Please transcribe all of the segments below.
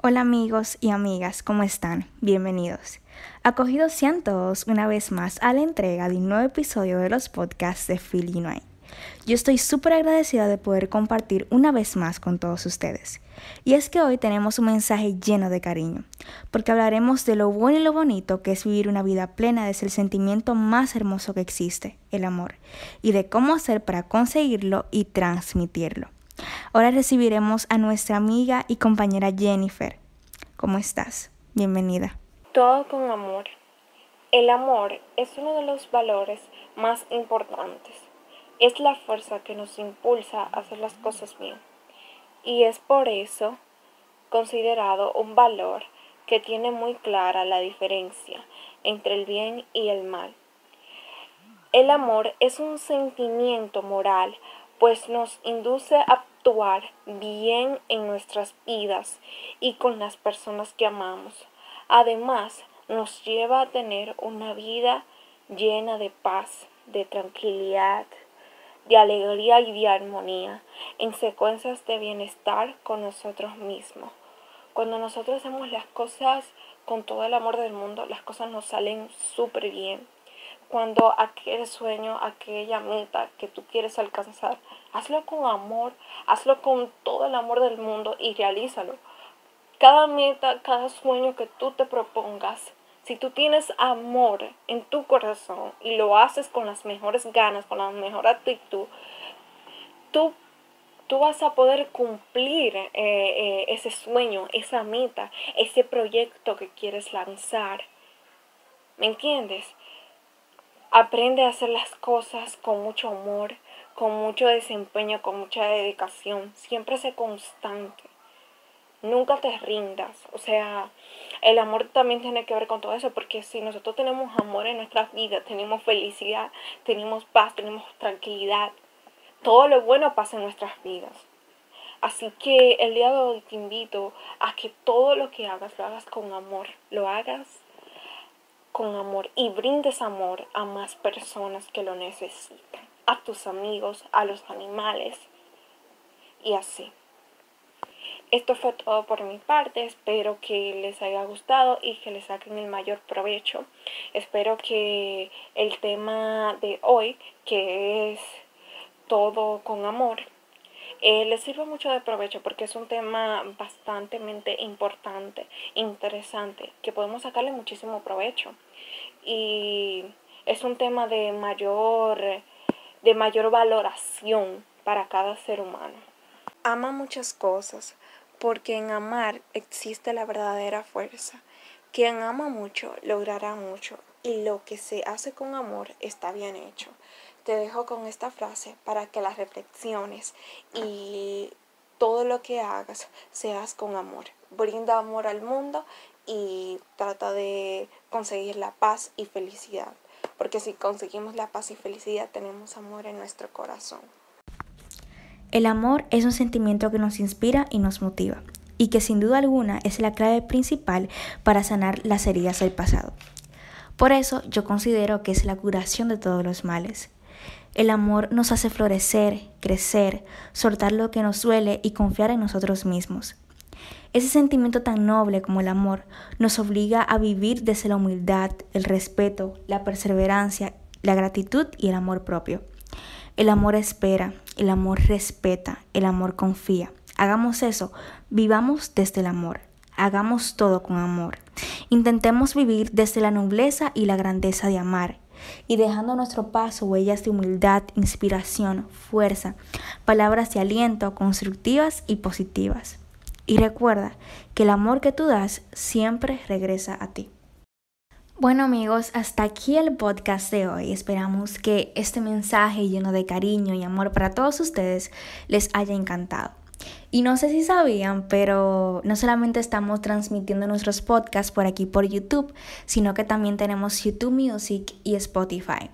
Hola amigos y amigas, ¿cómo están? Bienvenidos. Acogidos sean todos una vez más a la entrega de un nuevo episodio de los podcasts de Illinois. Yo estoy súper agradecida de poder compartir una vez más con todos ustedes. Y es que hoy tenemos un mensaje lleno de cariño, porque hablaremos de lo bueno y lo bonito que es vivir una vida plena desde el sentimiento más hermoso que existe, el amor, y de cómo hacer para conseguirlo y transmitirlo. Ahora recibiremos a nuestra amiga y compañera Jennifer. ¿Cómo estás? Bienvenida. Todo con amor. El amor es uno de los valores más importantes. Es la fuerza que nos impulsa a hacer las cosas bien. Y es por eso considerado un valor que tiene muy clara la diferencia entre el bien y el mal. El amor es un sentimiento moral pues nos induce a actuar bien en nuestras vidas y con las personas que amamos. Además, nos lleva a tener una vida llena de paz, de tranquilidad, de alegría y de armonía, en secuencias de bienestar con nosotros mismos. Cuando nosotros hacemos las cosas con todo el amor del mundo, las cosas nos salen súper bien cuando aquel sueño, aquella meta que tú quieres alcanzar, hazlo con amor, hazlo con todo el amor del mundo y realízalo. Cada meta, cada sueño que tú te propongas, si tú tienes amor en tu corazón y lo haces con las mejores ganas, con la mejor actitud, tú, tú vas a poder cumplir eh, eh, ese sueño, esa meta, ese proyecto que quieres lanzar. ¿Me entiendes? Aprende a hacer las cosas con mucho amor, con mucho desempeño, con mucha dedicación. Siempre sé constante. Nunca te rindas. O sea, el amor también tiene que ver con todo eso, porque si nosotros tenemos amor en nuestras vidas, tenemos felicidad, tenemos paz, tenemos tranquilidad, todo lo bueno pasa en nuestras vidas. Así que el día de hoy te invito a que todo lo que hagas lo hagas con amor, lo hagas con amor y brindes amor a más personas que lo necesitan, a tus amigos, a los animales y así. Esto fue todo por mi parte, espero que les haya gustado y que les saquen el mayor provecho. Espero que el tema de hoy, que es todo con amor, eh, les sirve mucho de provecho porque es un tema bastante importante, interesante, que podemos sacarle muchísimo provecho. Y es un tema de mayor, de mayor valoración para cada ser humano. Ama muchas cosas porque en amar existe la verdadera fuerza. Quien ama mucho logrará mucho y lo que se hace con amor está bien hecho te dejo con esta frase para que las reflexiones y todo lo que hagas seas con amor. Brinda amor al mundo y trata de conseguir la paz y felicidad. Porque si conseguimos la paz y felicidad tenemos amor en nuestro corazón. El amor es un sentimiento que nos inspira y nos motiva y que sin duda alguna es la clave principal para sanar las heridas del pasado. Por eso yo considero que es la curación de todos los males. El amor nos hace florecer, crecer, soltar lo que nos duele y confiar en nosotros mismos. Ese sentimiento tan noble como el amor nos obliga a vivir desde la humildad, el respeto, la perseverancia, la gratitud y el amor propio. El amor espera, el amor respeta, el amor confía. Hagamos eso, vivamos desde el amor, hagamos todo con amor. Intentemos vivir desde la nobleza y la grandeza de amar y dejando nuestro paso huellas de humildad, inspiración, fuerza, palabras de aliento constructivas y positivas. Y recuerda que el amor que tú das siempre regresa a ti. Bueno amigos, hasta aquí el podcast de hoy. Esperamos que este mensaje lleno de cariño y amor para todos ustedes les haya encantado. Y no sé si sabían, pero no solamente estamos transmitiendo nuestros podcasts por aquí por YouTube, sino que también tenemos YouTube Music y Spotify.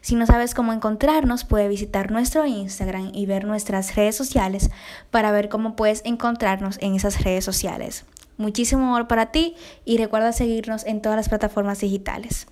Si no sabes cómo encontrarnos, puedes visitar nuestro Instagram y ver nuestras redes sociales para ver cómo puedes encontrarnos en esas redes sociales. Muchísimo amor para ti y recuerda seguirnos en todas las plataformas digitales.